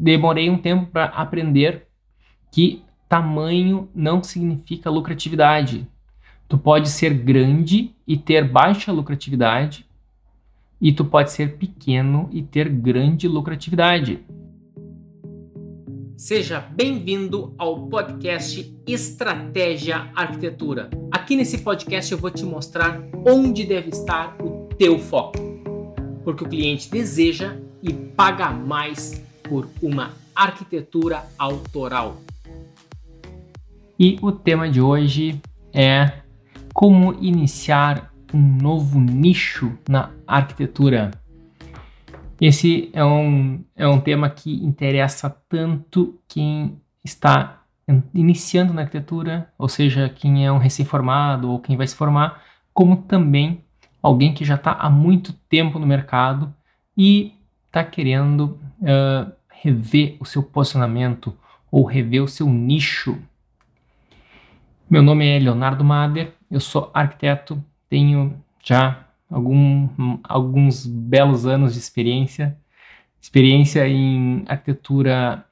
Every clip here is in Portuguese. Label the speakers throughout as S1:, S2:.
S1: demorei um tempo para aprender que tamanho não significa lucratividade. Tu pode ser grande e ter baixa lucratividade, e tu pode ser pequeno e ter grande lucratividade. Seja bem-vindo ao podcast Estratégia Arquitetura. Aqui nesse podcast eu vou te mostrar onde deve estar o teu foco, porque o cliente deseja e paga mais por uma arquitetura autoral. E o tema de hoje é como iniciar um novo nicho na arquitetura. Esse é um, é um tema que interessa tanto quem está iniciando na arquitetura, ou seja, quem é um recém-formado ou quem vai se formar, como também alguém que já está há muito tempo no mercado e está querendo uh, rever o seu posicionamento ou rever o seu nicho. Meu nome é Leonardo Mader, eu sou arquiteto, tenho já algum, alguns belos anos de experiência, experiência em arquitetura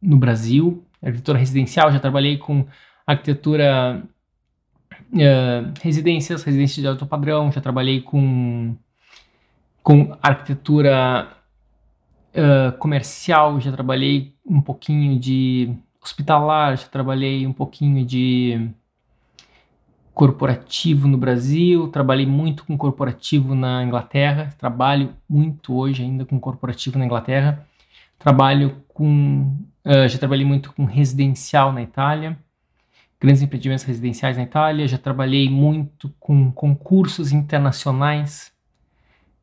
S1: no Brasil, arquitetura residencial, já trabalhei com arquitetura uh, residências, residências de alto padrão, já trabalhei com, com arquitetura uh, comercial, já trabalhei um pouquinho de hospitalar, já trabalhei um pouquinho de corporativo no Brasil, trabalhei muito com corporativo na Inglaterra, trabalho muito hoje ainda com corporativo na Inglaterra, trabalho com, uh, já trabalhei muito com residencial na Itália, grandes empreendimentos residenciais na Itália, já trabalhei muito com concursos internacionais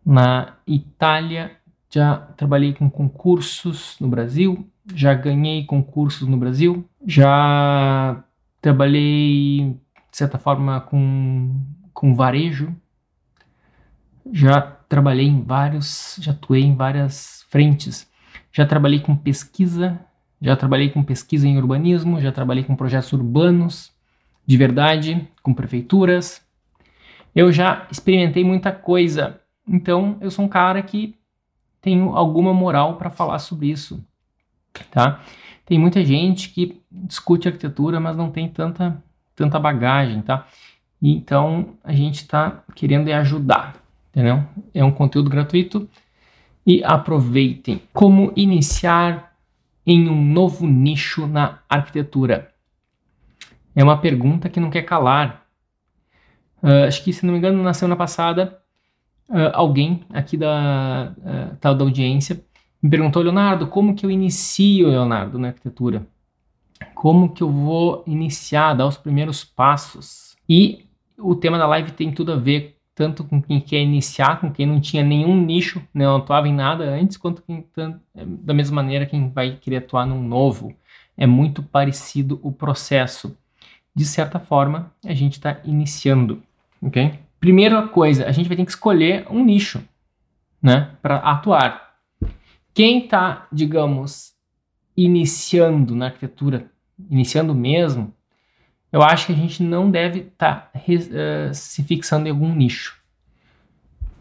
S1: na Itália, já trabalhei com concursos no Brasil, já ganhei concursos no Brasil, já trabalhei de certa forma, com, com varejo. Já trabalhei em vários, já atuei em várias frentes. Já trabalhei com pesquisa, já trabalhei com pesquisa em urbanismo, já trabalhei com projetos urbanos de verdade, com prefeituras. Eu já experimentei muita coisa, então eu sou um cara que tenho alguma moral para falar sobre isso, tá? Tem muita gente que discute arquitetura, mas não tem tanta tanta bagagem, tá? Então a gente está querendo é ajudar, entendeu? É um conteúdo gratuito e aproveitem. Como iniciar em um novo nicho na arquitetura? É uma pergunta que não quer calar. Uh, acho que, se não me engano, na semana passada, uh, alguém aqui da uh, tal da audiência me perguntou, Leonardo, como que eu inicio, Leonardo, na arquitetura? como que eu vou iniciar, dar os primeiros passos. E o tema da live tem tudo a ver tanto com quem quer iniciar, com quem não tinha nenhum nicho, né, não atuava em nada antes, quanto quem, da mesma maneira quem vai querer atuar num novo. É muito parecido o processo. De certa forma, a gente está iniciando, ok? Primeira coisa, a gente vai ter que escolher um nicho, né, para atuar. Quem está, digamos, iniciando na arquitetura, iniciando mesmo, eu acho que a gente não deve estar tá, uh, se fixando em algum nicho.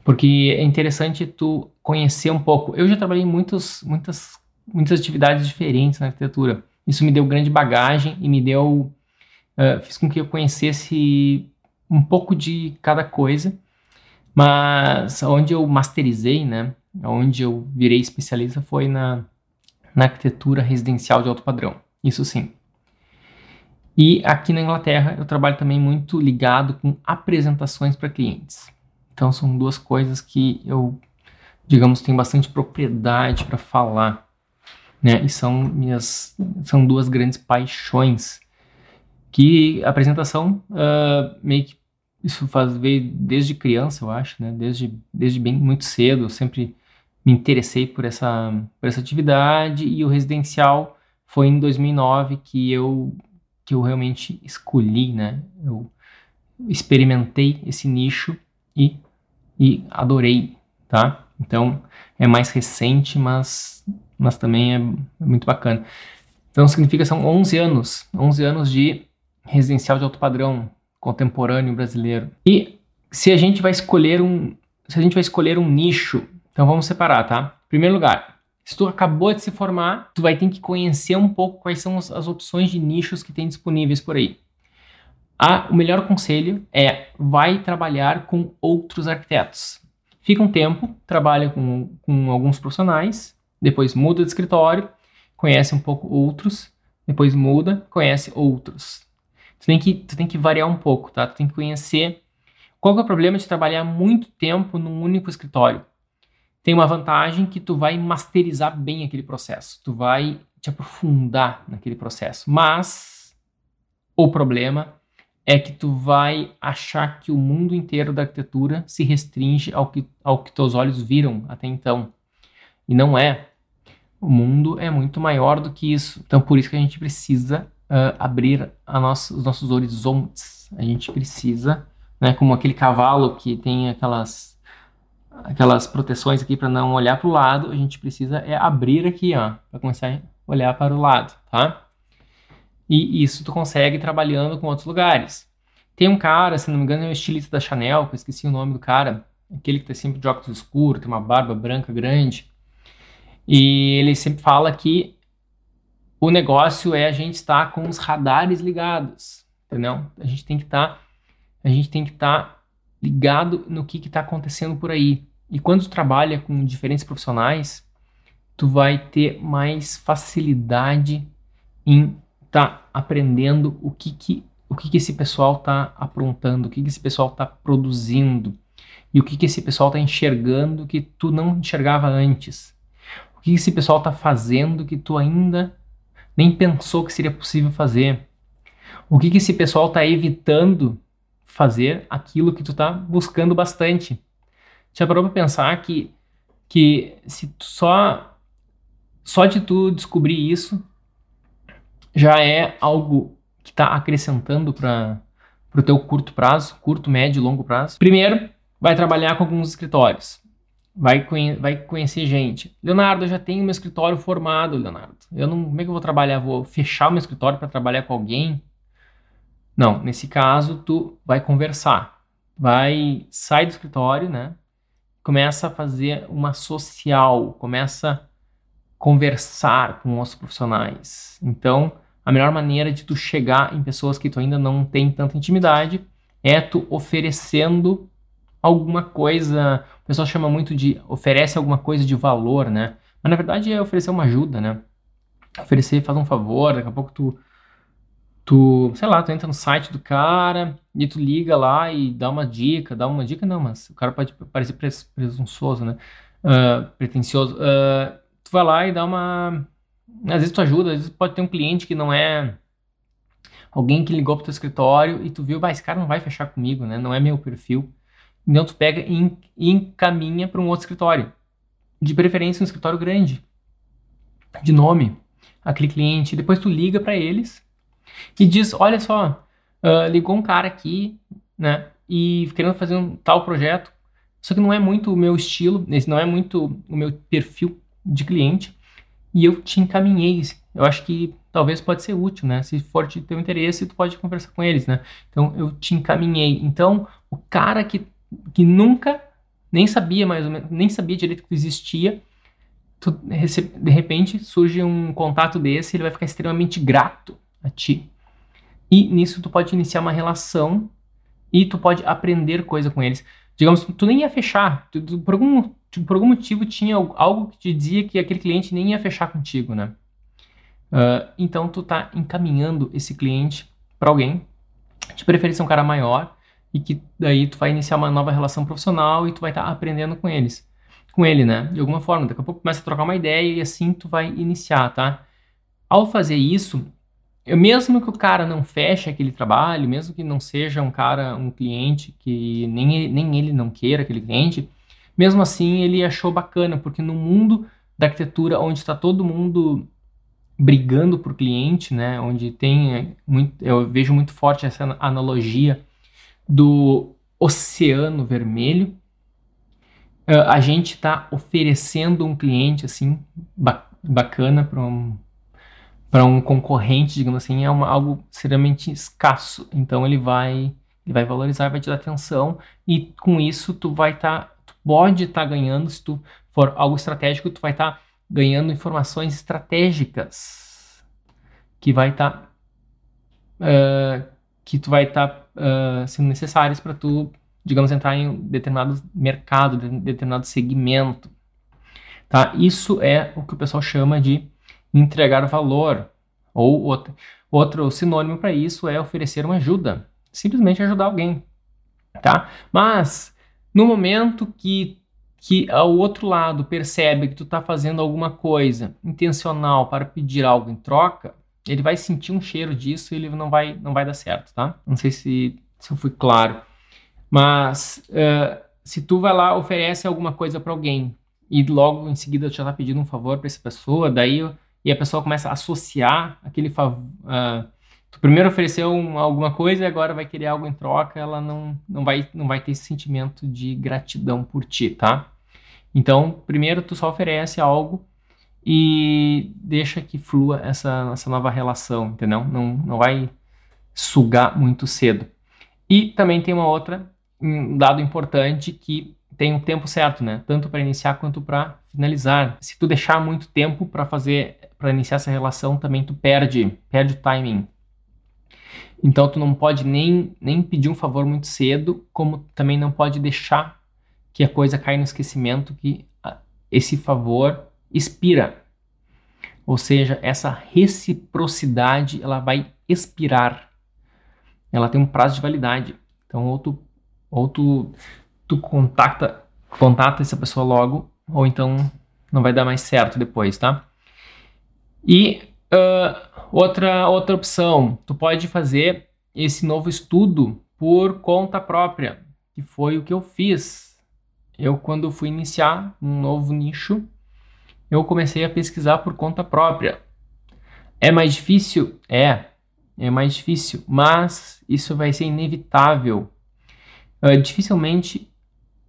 S1: Porque é interessante tu conhecer um pouco. Eu já trabalhei muitos, muitas, muitas atividades diferentes na arquitetura. Isso me deu grande bagagem e me deu. Uh, fez com que eu conhecesse um pouco de cada coisa. Mas onde eu masterizei, né? Onde eu virei especialista foi na, na arquitetura residencial de alto padrão. Isso sim. E aqui na Inglaterra eu trabalho também muito ligado com apresentações para clientes. Então são duas coisas que eu, digamos, tenho bastante propriedade para falar, né? E são minhas, são duas grandes paixões. Que a apresentação uh, meio que isso faz veio desde criança, eu acho, né? Desde desde bem muito cedo, eu sempre me interessei por essa por essa atividade e o residencial foi em 2009 que eu que eu realmente escolhi, né? Eu experimentei esse nicho e, e adorei, tá? Então é mais recente, mas, mas também é, muito bacana. Então significa são 11 anos, 11 anos de residencial de alto padrão contemporâneo brasileiro. E se a gente vai escolher um, se a gente vai escolher um nicho, então vamos separar, tá? Em primeiro lugar, Se tu acabou de se formar, tu vai ter que conhecer um pouco quais são as opções de nichos que tem disponíveis por aí. Ah, o melhor conselho é vai trabalhar com outros arquitetos. Fica um tempo, trabalha com, com alguns profissionais, depois muda de escritório, conhece um pouco outros, depois muda, conhece outros. Tu tem que, tu tem que variar um pouco, tá? Tu tem que conhecer qual é o problema de trabalhar muito tempo num único escritório tem uma vantagem que tu vai masterizar bem aquele processo, tu vai te aprofundar naquele processo. Mas o problema é que tu vai achar que o mundo inteiro da arquitetura se restringe ao que, ao que teus olhos viram até então. E não é. O mundo é muito maior do que isso. Então, por isso que a gente precisa uh, abrir nossa, os nossos horizontes. A gente precisa, né, como aquele cavalo que tem aquelas aquelas proteções aqui para não olhar para o lado, a gente precisa é abrir aqui, ó, para começar a olhar para o lado, tá? E isso tu consegue trabalhando com outros lugares. Tem um cara, se não me engano, é um estilista da Chanel, que eu esqueci o nome do cara, aquele que tá sempre de óculos escuros, tem uma barba branca grande. E ele sempre fala que o negócio é a gente estar com os radares ligados, entendeu? A gente tem que estar tá, a gente tem que estar tá ligado no que está acontecendo por aí. E quando tu trabalha com diferentes profissionais, tu vai ter mais facilidade em estar tá aprendendo o que, que, o que, que esse pessoal está aprontando, o que, que esse pessoal está produzindo e o que, que esse pessoal está enxergando que tu não enxergava antes. O que, que esse pessoal está fazendo que tu ainda nem pensou que seria possível fazer. O que, que esse pessoal está evitando fazer aquilo que tu está buscando bastante. Já parou para pensar que, que se só, só de tu descobrir isso já é algo que está acrescentando para o teu curto prazo, curto, médio e longo prazo? Primeiro, vai trabalhar com alguns escritórios. Vai, vai conhecer gente. Leonardo, eu já tenho meu escritório formado, Leonardo. Eu não, como é que eu vou trabalhar? Vou fechar o meu escritório para trabalhar com alguém? Não, nesse caso tu vai conversar, vai sair do escritório, né? Começa a fazer uma social, começa a conversar com os pessoas Então, a melhor maneira de tu chegar em pessoas que tu ainda não tem tanta intimidade é tu oferecendo alguma coisa. O pessoal chama muito de oferece alguma coisa de valor, né? Mas na verdade é oferecer uma ajuda, né? Oferecer, faz um favor, daqui a pouco tu tu, sei lá, tu entra no site do cara e tu liga lá e dá uma dica, dá uma dica não, mas o cara pode parecer presunçoso, né? Uh, pretencioso. Uh, tu vai lá e dá uma... Às vezes tu ajuda, às vezes pode ter um cliente que não é alguém que ligou pro teu escritório e tu viu, vai, esse cara não vai fechar comigo, né? Não é meu perfil. Então tu pega e encaminha para um outro escritório. De preferência um escritório grande. De nome. Aquele cliente. Depois tu liga para eles e diz: Olha só, uh, ligou um cara aqui, né? E querendo fazer um tal projeto, só que não é muito o meu estilo, esse não é muito o meu perfil de cliente, e eu te encaminhei. Eu acho que talvez pode ser útil, né? Se for de teu interesse, tu pode conversar com eles, né? Então eu te encaminhei. Então o cara que, que nunca nem sabia mais ou menos, nem sabia direito que existia, de repente surge um contato desse, ele vai ficar extremamente grato a ti. E nisso tu pode iniciar uma relação e tu pode aprender coisa com eles. Digamos, tu nem ia fechar, tu, tu, por, algum, por algum motivo tinha algo que te dizia que aquele cliente nem ia fechar contigo, né? Uh, então tu tá encaminhando esse cliente para alguém, de preferência um cara maior, e que daí tu vai iniciar uma nova relação profissional e tu vai estar tá aprendendo com eles, com ele, né? De alguma forma, daqui a pouco começa a trocar uma ideia e assim tu vai iniciar, tá? Ao fazer isso, mesmo que o cara não feche aquele trabalho, mesmo que não seja um cara, um cliente que nem ele, nem ele não queira aquele cliente, mesmo assim ele achou bacana, porque no mundo da arquitetura, onde está todo mundo brigando por cliente, né, onde tem é, muito, eu vejo muito forte essa analogia do oceano vermelho, a gente está oferecendo um cliente assim bacana para um, para um concorrente, digamos assim, é uma, algo extremamente escasso. Então ele vai ele vai valorizar, vai te dar atenção e com isso tu vai estar, tá, pode estar tá ganhando se tu for algo estratégico, tu vai estar tá ganhando informações estratégicas que vai estar tá, uh, que tu vai estar tá, uh, sendo necessárias para tu, digamos, entrar em determinado mercado, de determinado segmento. Tá? Isso é o que o pessoal chama de entregar valor. Ou outro, outro sinônimo para isso é oferecer uma ajuda. Simplesmente ajudar alguém. Tá? Mas, no momento que, que o outro lado percebe que tu está fazendo alguma coisa intencional para pedir algo em troca, ele vai sentir um cheiro disso e ele não vai, não vai dar certo, tá? Não sei se, se eu fui claro. Mas uh, se tu vai lá, oferece alguma coisa para alguém e logo em seguida tu já tá pedindo um favor para essa pessoa, daí e a pessoa começa a associar aquele favor. Uh, tu primeiro ofereceu um, alguma coisa e agora vai querer algo em troca, ela não, não, vai, não vai ter esse sentimento de gratidão por ti, tá? Então, primeiro tu só oferece algo e deixa que flua essa, essa nova relação, entendeu? Não, não vai sugar muito cedo. E também tem uma outra, um dado importante que tem um tempo certo, né? Tanto para iniciar quanto para finalizar. Se tu deixar muito tempo para fazer, para iniciar essa relação, também tu perde, perde o timing. Então tu não pode nem, nem pedir um favor muito cedo, como também não pode deixar que a coisa caia no esquecimento que esse favor expira. Ou seja, essa reciprocidade ela vai expirar. Ela tem um prazo de validade. Então, ou tu, ou tu, tu contacta, contata essa pessoa logo, ou então não vai dar mais certo depois, tá? E uh, outra, outra opção, tu pode fazer esse novo estudo por conta própria, que foi o que eu fiz. Eu, quando fui iniciar um novo nicho, eu comecei a pesquisar por conta própria. É mais difícil? É, é mais difícil, mas isso vai ser inevitável. Uh, dificilmente,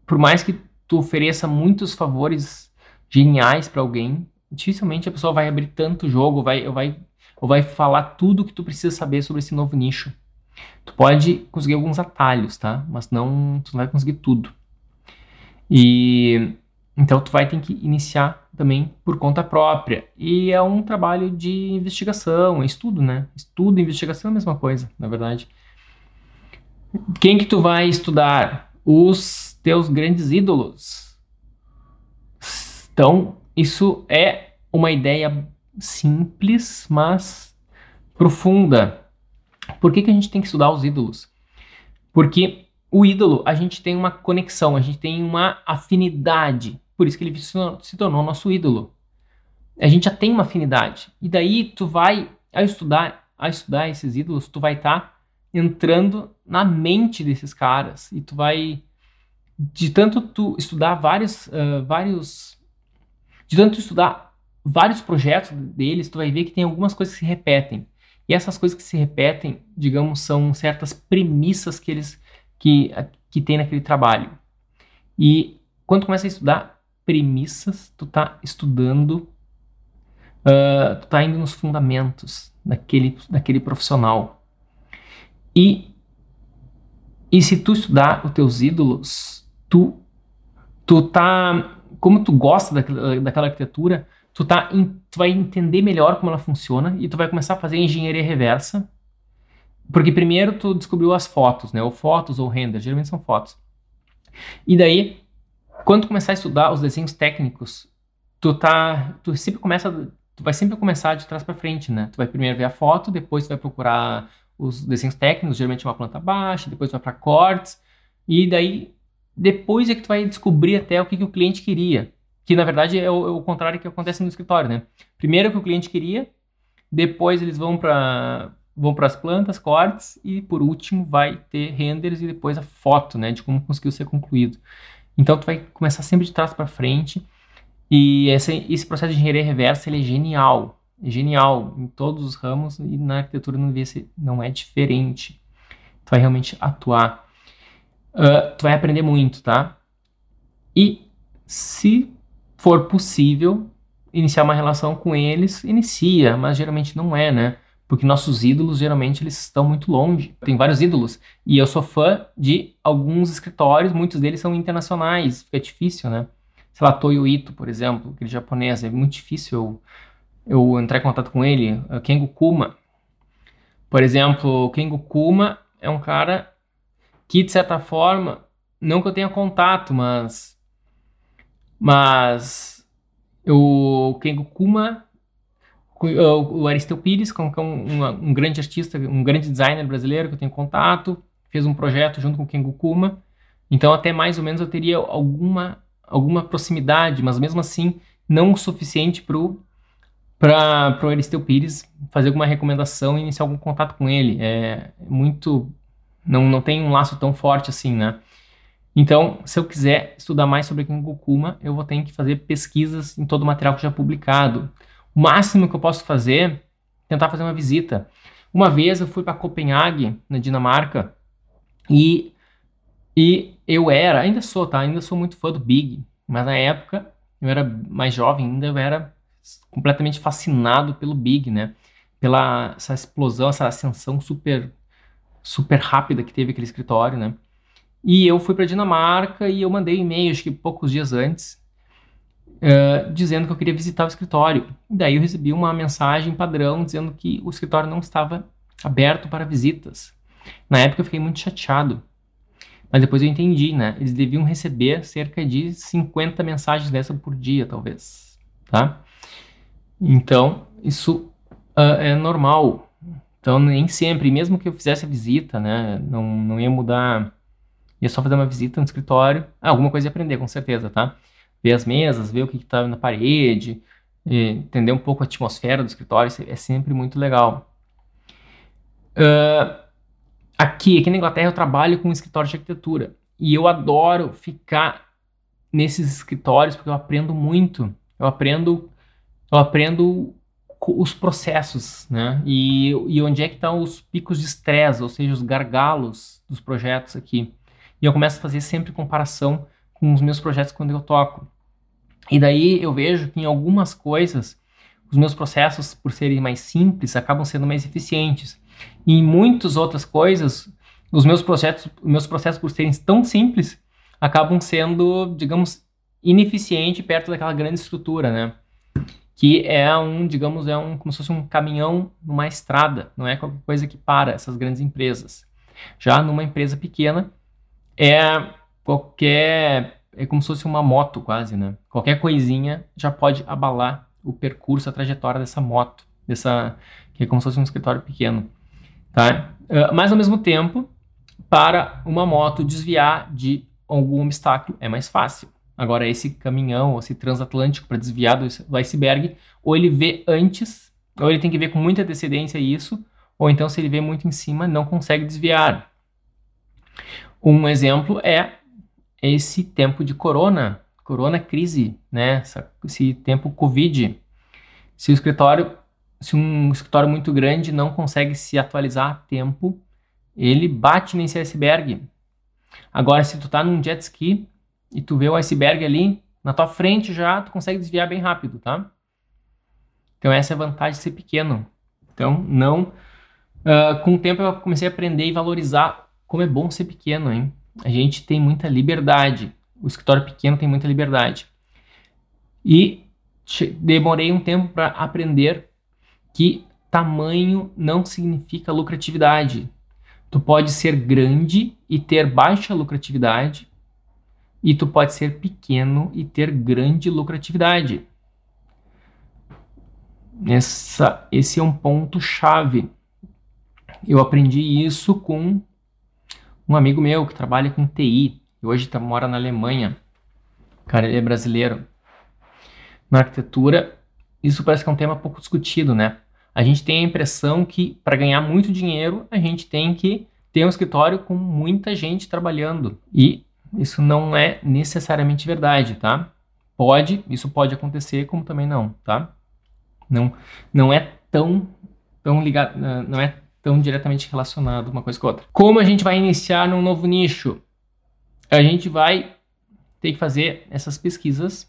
S1: por mais que tu ofereça muitos favores geniais para alguém, dificilmente a pessoa vai abrir tanto jogo, vai, vai, ou vai falar tudo que tu precisa saber sobre esse novo nicho. Tu pode conseguir alguns atalhos, tá? Mas não, tu não vai conseguir tudo. E então tu vai ter que iniciar também por conta própria. E é um trabalho de investigação, é estudo, né? Estudo e investigação é a mesma coisa, na verdade. Quem que tu vai estudar? Os teus grandes ídolos. Então, isso é uma ideia simples, mas profunda. Por que, que a gente tem que estudar os ídolos? Porque o ídolo, a gente tem uma conexão, a gente tem uma afinidade por isso que ele se tornou nosso ídolo. A gente já tem uma afinidade. E daí tu vai, ao estudar, ao estudar esses ídolos, tu vai estar tá entrando na mente desses caras. E tu vai, de tanto tu estudar vários, uh, vários, de tanto estudar vários projetos deles, tu vai ver que tem algumas coisas que se repetem. E essas coisas que se repetem, digamos, são certas premissas que eles que, que tem naquele trabalho. E quando tu começa a estudar, premissas, tu tá estudando, uh, tu tá indo nos fundamentos daquele, daquele profissional. E, e se tu estudar os teus ídolos, tu, tu tá, como tu gosta daquela, daquela arquitetura, tu, tá, tu vai entender melhor como ela funciona e tu vai começar a fazer engenharia reversa, porque primeiro tu descobriu as fotos, né? Ou fotos ou render, geralmente são fotos. E daí quando começar a estudar os desenhos técnicos, tu tá, tu sempre começa, tu vai sempre começar de trás para frente, né? Tu vai primeiro ver a foto, depois tu vai procurar os desenhos técnicos, geralmente uma planta baixa, depois tu vai para cortes, e daí depois é que tu vai descobrir até o que, que o cliente queria. Que na verdade é o, é o contrário que acontece no escritório, né? Primeiro o que o cliente queria, depois eles vão para vão para as plantas, cortes e por último vai ter renders e depois a foto, né, de como conseguiu ser concluído. Então tu vai começar sempre de trás para frente e esse, esse processo de engenharia reversa ele é genial, é genial em todos os ramos e na arquitetura não, ser, não é diferente. Tu vai realmente atuar, uh, tu vai aprender muito, tá? E se for possível iniciar uma relação com eles, inicia, mas geralmente não é, né? Porque nossos ídolos geralmente eles estão muito longe. Tem vários ídolos e eu sou fã de alguns escritórios, muitos deles são internacionais, fica difícil, né? sei lá, Toyo Ito, por exemplo, aquele japonês, é muito difícil eu, eu entrar em contato com ele. Kengo Kuma, por exemplo, Kengo Kuma é um cara que, de certa forma, não que eu tenha contato, mas. Mas. O Kengo Kuma, o Aristeu Pires, que é um, um, grande artista, um grande designer brasileiro que eu tenho contato, fez um projeto junto com o Kengo Kuma. Então, até mais ou menos eu teria alguma, alguma proximidade, mas mesmo assim, não o suficiente para o Aristeu Pires fazer alguma recomendação e iniciar algum contato com ele. É muito. Não, não tem um laço tão forte assim, né? Então, se eu quiser estudar mais sobre Kuma, eu vou ter que fazer pesquisas em todo o material que já é publicado. O máximo que eu posso fazer é tentar fazer uma visita. Uma vez eu fui para Copenhague, na Dinamarca, e, e eu era, ainda sou, tá? Ainda sou muito fã do Big, mas na época eu era mais jovem, ainda eu era completamente fascinado pelo Big, né? Pela essa explosão, essa ascensão super super rápida que teve aquele escritório, né? E eu fui para Dinamarca e eu mandei um e-mail, acho que poucos dias antes, uh, dizendo que eu queria visitar o escritório. Daí eu recebi uma mensagem padrão dizendo que o escritório não estava aberto para visitas. Na época eu fiquei muito chateado. Mas depois eu entendi, né? Eles deviam receber cerca de 50 mensagens dessa por dia, talvez. Tá? Então, isso uh, é normal. Então, nem sempre, mesmo que eu fizesse a visita, né? Não, não ia mudar Ia só fazer uma visita no escritório. Ah, alguma coisa ia aprender, com certeza, tá? Ver as mesas, ver o que está na parede, entender um pouco a atmosfera do escritório, é sempre muito legal. Uh, aqui, aqui na Inglaterra, eu trabalho com um escritório de arquitetura. E eu adoro ficar nesses escritórios porque eu aprendo muito. Eu aprendo, eu aprendo os processos, né? E, e onde é que estão os picos de estresse, ou seja, os gargalos dos projetos aqui. E eu começo a fazer sempre comparação com os meus projetos quando eu toco. E daí eu vejo que em algumas coisas os meus processos, por serem mais simples, acabam sendo mais eficientes. E em muitas outras coisas, os meus projetos, os meus processos por serem tão simples, acabam sendo, digamos, ineficiente perto daquela grande estrutura, né? Que é um, digamos, é um como se fosse um caminhão numa estrada, não é qualquer coisa que para essas grandes empresas. Já numa empresa pequena, é qualquer. É como se fosse uma moto, quase, né? Qualquer coisinha já pode abalar o percurso, a trajetória dessa moto, dessa. que é como se fosse um escritório pequeno. Tá? Uh, mas ao mesmo tempo, para uma moto desviar de algum obstáculo é mais fácil. Agora, esse caminhão, ou esse transatlântico para desviar do iceberg, ou ele vê antes, ou ele tem que ver com muita antecedência isso, ou então, se ele vê muito em cima, não consegue desviar. Um exemplo é esse tempo de corona, corona crise, né? Esse tempo Covid. Se o escritório, se um escritório muito grande não consegue se atualizar a tempo, ele bate nesse iceberg. Agora, se tu tá num jet ski e tu vê o iceberg ali na tua frente já, tu consegue desviar bem rápido, tá? Então essa é a vantagem de ser pequeno. Então não, uh, com o tempo eu comecei a aprender e valorizar como é bom ser pequeno, hein? A gente tem muita liberdade. O escritório pequeno tem muita liberdade. E demorei um tempo para aprender que tamanho não significa lucratividade. Tu pode ser grande e ter baixa lucratividade, e tu pode ser pequeno e ter grande lucratividade. Essa, esse é um ponto chave. Eu aprendi isso com um amigo meu que trabalha com TI, e hoje tá, mora na Alemanha, cara, ele é brasileiro. Na arquitetura, isso parece que é um tema pouco discutido, né? A gente tem a impressão que para ganhar muito dinheiro, a gente tem que ter um escritório com muita gente trabalhando. E isso não é necessariamente verdade, tá? Pode, isso pode acontecer, como também não, tá? Não, não é tão, tão ligado, não é tão diretamente relacionado uma coisa com a outra. Como a gente vai iniciar num novo nicho? A gente vai ter que fazer essas pesquisas.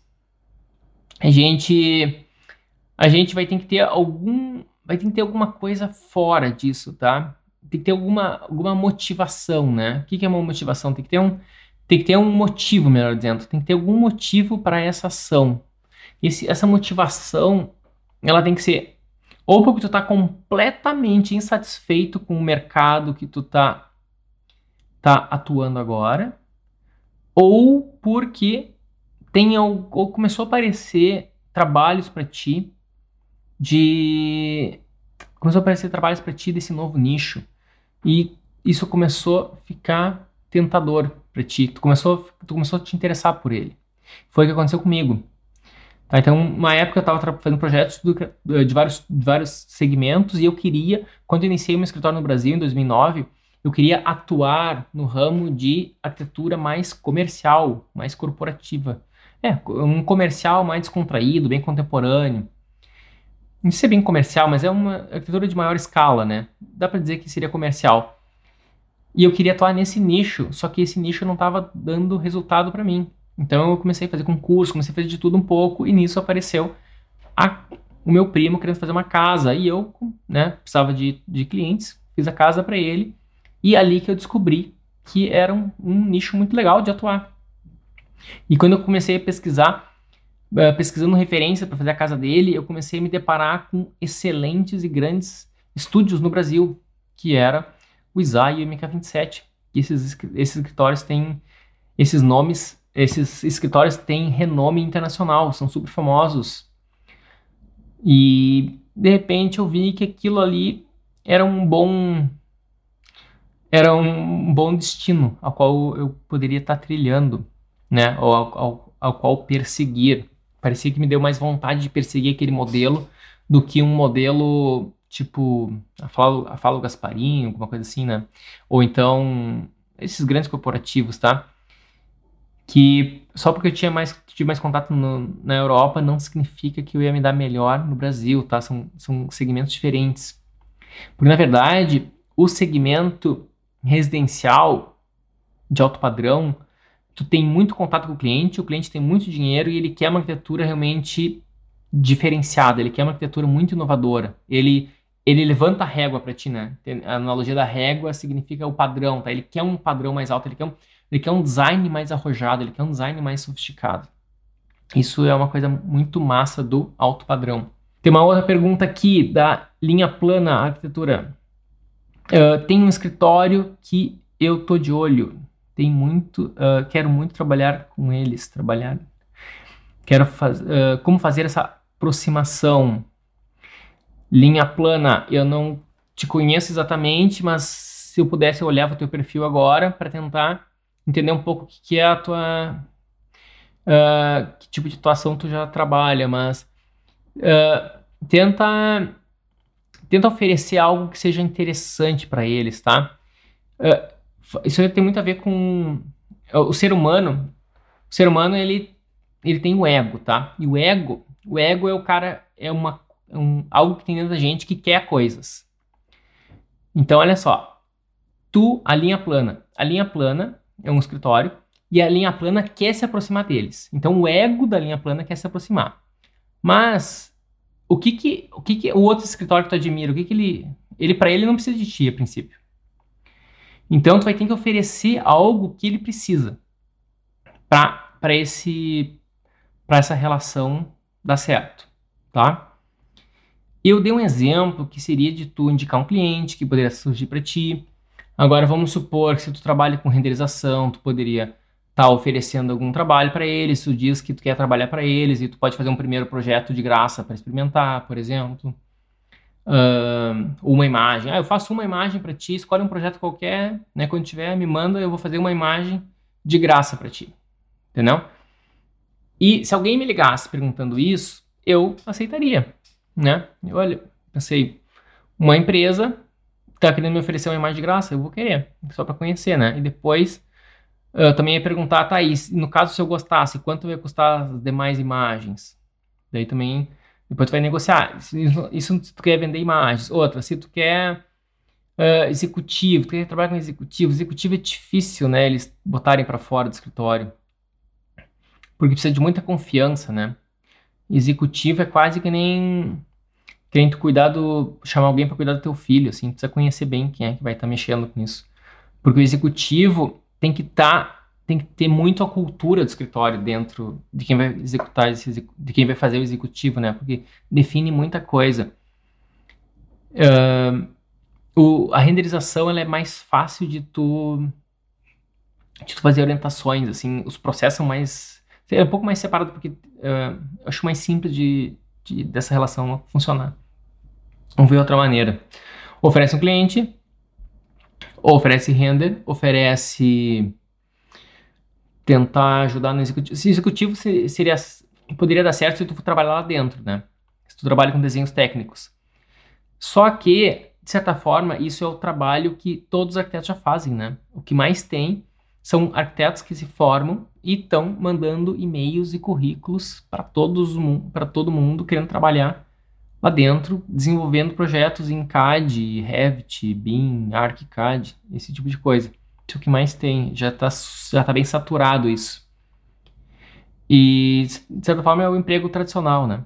S1: A gente a gente vai ter que ter algum vai ter que ter alguma coisa fora disso, tá? Tem que ter alguma alguma motivação, né? O que, que é uma motivação? Tem que ter um tem que ter um motivo, melhor dizendo, tem que ter algum motivo para essa ação. Esse, essa motivação, ela tem que ser ou porque tu está completamente insatisfeito com o mercado que tu está tá atuando agora, ou porque tem ou começou a aparecer trabalhos para ti de começou a aparecer trabalhos para ti desse novo nicho e isso começou a ficar tentador para ti. Tu começou, tu começou a te interessar por ele. Foi o que aconteceu comigo. Tá, então, uma época eu estava fazendo projetos de vários, de vários segmentos e eu queria, quando eu iniciei meu escritório no Brasil em 2009, eu queria atuar no ramo de arquitetura mais comercial, mais corporativa. É, um comercial mais descontraído, bem contemporâneo. Não sei se é bem comercial, mas é uma arquitetura de maior escala, né? Dá para dizer que seria comercial. E eu queria atuar nesse nicho, só que esse nicho não estava dando resultado para mim. Então eu comecei a fazer concurso, comecei a fazer de tudo um pouco, e nisso apareceu a, o meu primo querendo fazer uma casa. E eu, né, precisava de, de clientes, fiz a casa para ele, e ali que eu descobri que era um, um nicho muito legal de atuar. E quando eu comecei a pesquisar, uh, pesquisando referência para fazer a casa dele, eu comecei a me deparar com excelentes e grandes estúdios no Brasil, que era o ISA e o MK27. Esses, esses escritórios têm esses nomes esses escritórios têm renome internacional, são super famosos. E de repente eu vi que aquilo ali era um bom era um bom destino ao qual eu poderia estar trilhando, né? Ou ao, ao, ao qual perseguir. Parecia que me deu mais vontade de perseguir aquele modelo do que um modelo tipo a Falo, a Falo Gasparinho, alguma coisa assim, né? Ou então esses grandes corporativos, tá? Que só porque eu tinha mais, tive mais contato no, na Europa não significa que eu ia me dar melhor no Brasil, tá? São, são segmentos diferentes. Porque, na verdade, o segmento residencial de alto padrão, tu tem muito contato com o cliente, o cliente tem muito dinheiro e ele quer uma arquitetura realmente diferenciada, ele quer uma arquitetura muito inovadora. Ele ele levanta a régua para ti, né? A analogia da régua significa o padrão, tá? Ele quer um padrão mais alto, ele quer um, ele quer um design mais arrojado, ele quer um design mais sofisticado. Isso é uma coisa muito massa do alto padrão. Tem uma outra pergunta aqui da linha plana arquitetura. Uh, tem um escritório que eu tô de olho. Tem muito, uh, quero muito trabalhar com eles, trabalhar. Quero fazer, uh, como fazer essa aproximação. Linha plana, eu não te conheço exatamente, mas se eu pudesse eu olhava o teu perfil agora para tentar entender um pouco o que, é a tua. Uh, que tipo de atuação tu já trabalha, mas uh, tenta tenta oferecer algo que seja interessante para eles, tá? Uh, isso tem muito a ver com o ser humano. O ser humano ele ele tem o ego, tá? E o ego, o ego é o cara é uma um, algo que tem dentro da gente que quer coisas. Então olha só, tu a linha plana, a linha plana é um escritório, e a linha plana quer se aproximar deles. Então o ego da linha plana quer se aproximar. Mas o que que o que que o outro escritório que tu admira, o que que ele ele para ele não precisa de ti a princípio. Então tu vai ter que oferecer algo que ele precisa para para esse para essa relação dar certo, tá? Eu dei um exemplo que seria de tu indicar um cliente que poderia surgir para ti, Agora vamos supor que se tu trabalha com renderização, tu poderia estar tá oferecendo algum trabalho para eles, tu diz que tu quer trabalhar para eles e tu pode fazer um primeiro projeto de graça para experimentar, por exemplo. Uh, uma imagem. Ah, eu faço uma imagem para ti, escolhe um projeto qualquer, né? Quando tiver, me manda, eu vou fazer uma imagem de graça para ti. Entendeu? E se alguém me ligasse perguntando isso, eu aceitaria, né? Olha, pensei, uma empresa tá querendo me oferecer uma imagem de graça, eu vou querer, só para conhecer, né? E depois eu também ia perguntar, aí, no caso se eu gostasse, quanto ia custar as demais imagens? Daí também, depois tu vai negociar, isso, isso tu quer vender imagens. Outra, se tu quer uh, executivo, tu quer trabalhar com executivo, executivo é difícil, né, eles botarem para fora do escritório. Porque precisa de muita confiança, né? Executivo é quase que nem querendo cuidar do, chamar alguém para cuidar do teu filho, assim, precisa conhecer bem quem é que vai estar tá mexendo com isso. Porque o executivo tem que estar tá tem que ter muito a cultura do escritório dentro de quem vai executar esse, de quem vai fazer o executivo, né? Porque define muita coisa. Uh, o, a renderização ela é mais fácil de tu, de tu fazer orientações, assim, os processos são mais é um pouco mais separado porque uh, acho mais simples de, de, dessa relação funcionar. Vamos ver outra maneira. Oferece um cliente, oferece render, oferece tentar ajudar no executivo. Se executivo seria, poderia dar certo se tu for trabalhar lá dentro, né? Se tu trabalha com desenhos técnicos. Só que, de certa forma, isso é o trabalho que todos os arquitetos já fazem, né? O que mais tem são arquitetos que se formam e estão mandando e-mails e currículos para todo mundo querendo trabalhar lá dentro, desenvolvendo projetos em CAD, Revit, BIM, ArchiCAD, esse tipo de coisa. Isso é o que mais tem, já está já tá bem saturado isso. E, de certa forma, é o emprego tradicional, né?